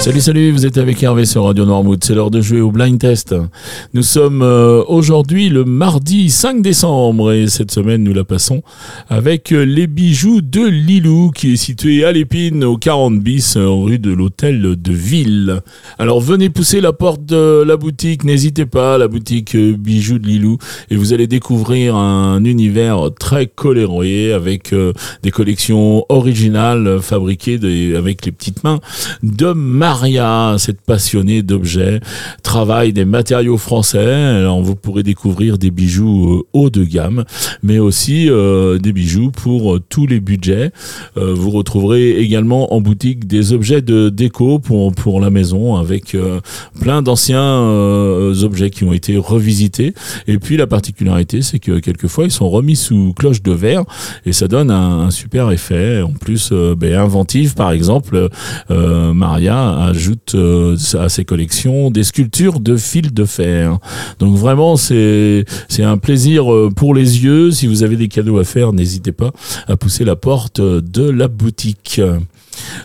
Salut, salut, vous êtes avec Hervé sur Radio Noirmouth. C'est l'heure de jouer au blind test. Nous sommes euh, aujourd'hui le mardi 5 décembre et cette semaine nous la passons avec euh, les bijoux de Lilou qui est situé à l'épine au 40 bis euh, rue de l'hôtel de Ville. Alors venez pousser la porte de la boutique, n'hésitez pas, la boutique bijoux de Lilou et vous allez découvrir un univers très coloré avec des collections originales fabriquées avec les petites mains de Maria, cette passionnée d'objets, travaille des matériaux français. Alors vous pourrez découvrir des bijoux euh, haut de gamme, mais aussi euh, des bijoux pour euh, tous les budgets. vous retrouverez également en boutique des objets de déco pour pour la maison avec plein d'anciens objets qui ont été revisités. Et puis la particularité, c'est que quelquefois ils sont remis sous cloche de verre et ça donne un, super effet. En plus, ben, inventif, par exemple, Maria ajoute euh, à ses collections des sculptures de fil de fer. Donc vraiment, c'est c'est un plaisir euh, pour les yeux. Si vous avez des cadeaux à faire, n'hésitez pas à pousser la porte de la boutique.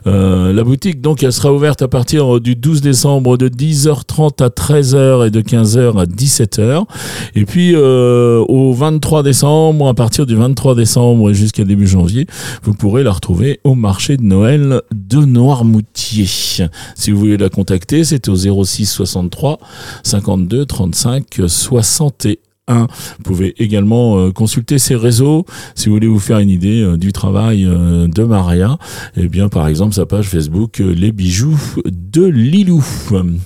Euh, la boutique, donc, elle sera ouverte à partir du 12 décembre de 10h30 à 13h et de 15h à 17h. Et puis, euh, au 23 décembre, à partir du 23 décembre et jusqu'à début janvier, vous pourrez la retrouver au marché de Noël de Noirmoutier. Si vous voulez la contacter, c'est au 06 63 52 35 61. Vous pouvez également euh, consulter ses réseaux si vous voulez vous faire une idée euh, du travail euh, de Maria. Eh bien, par exemple, sa page Facebook Les bijoux de Lilou.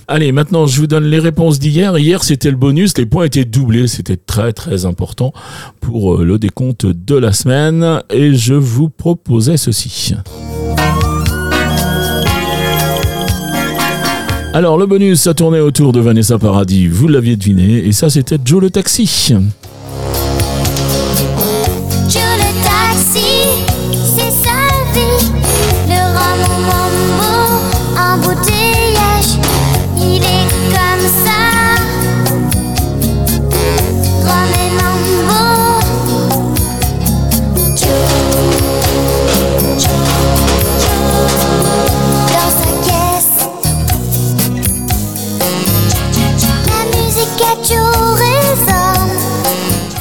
Allez, maintenant, je vous donne les réponses d'hier. Hier, c'était le bonus. Les points étaient doublés. C'était très, très important pour le décompte de la semaine. Et je vous proposais ceci. Alors le bonus, ça tournait autour de Vanessa Paradis, vous l'aviez deviné, et ça c'était Joe le taxi.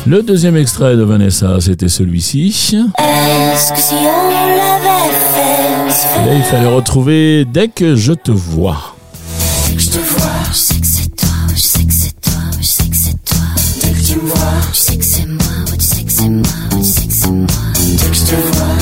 Le deuxième extrait de Vanessa, c'était celui-ci. Là, il fallait retrouver Dès que je te vois. Dès que je te vois, je sais que c'est toi, je sais que c'est toi, je sais que c'est toi. Dès que tu me vois, je sais que c'est moi, tu sais que c'est moi, tu sais que c'est moi. Dès que je te vois,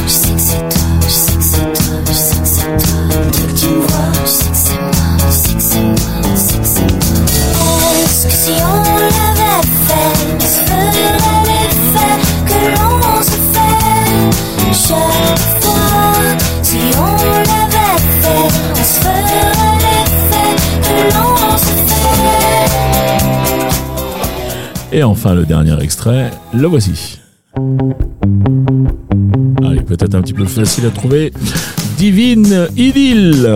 Et enfin, le dernier extrait, le voici. Allez, peut-être un petit peu facile à trouver. Divine Idylle.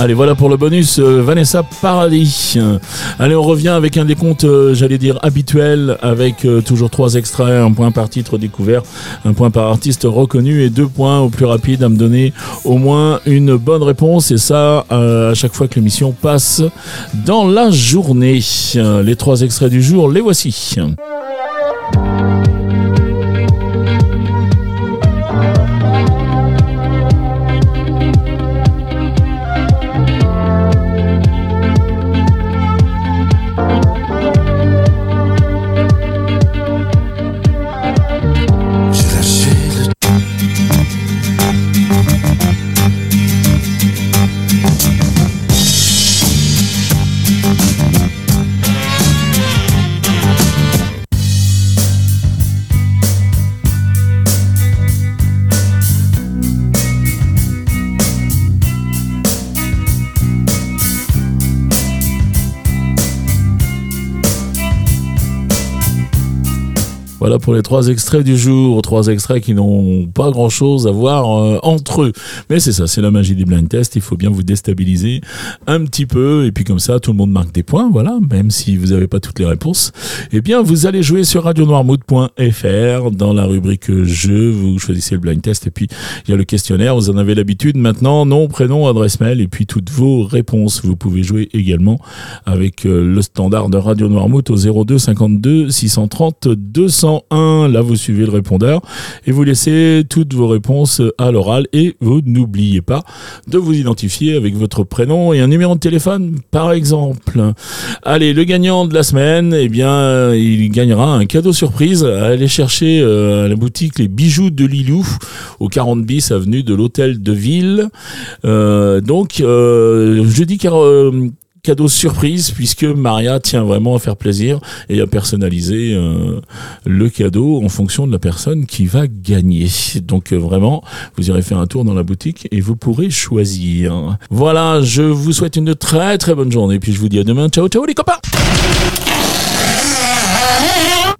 Allez, voilà pour le bonus euh, Vanessa Paradis. Allez, on revient avec un décompte, euh, j'allais dire, habituel, avec euh, toujours trois extraits, un point par titre découvert, un point par artiste reconnu et deux points au plus rapide à me donner au moins une bonne réponse. Et ça, à chaque fois que l'émission passe dans la journée. Les trois extraits du jour, les voici. Voilà pour les trois extraits du jour, trois extraits qui n'ont pas grand-chose à voir euh, entre eux. Mais c'est ça, c'est la magie des blind tests, il faut bien vous déstabiliser un petit peu, et puis comme ça, tout le monde marque des points, voilà, même si vous n'avez pas toutes les réponses. Eh bien, vous allez jouer sur radionoirmood.fr dans la rubrique jeu, vous choisissez le blind test, et puis il y a le questionnaire, vous en avez l'habitude maintenant, nom, prénom, adresse mail, et puis toutes vos réponses. Vous pouvez jouer également avec euh, le standard de Radio Noirmouth au 02 52 630 200 Là, vous suivez le répondeur et vous laissez toutes vos réponses à l'oral et vous n'oubliez pas de vous identifier avec votre prénom et un numéro de téléphone, par exemple. Allez, le gagnant de la semaine, eh bien, il gagnera un cadeau surprise à aller chercher euh, à la boutique les bijoux de Lilou au 40 bis avenue de l'Hôtel de Ville. Euh, donc, euh, jeudi cadeau surprise puisque Maria tient vraiment à faire plaisir et à personnaliser euh, le cadeau en fonction de la personne qui va gagner. Donc euh, vraiment, vous irez faire un tour dans la boutique et vous pourrez choisir. Voilà, je vous souhaite une très très bonne journée puis je vous dis à demain. Ciao ciao les copains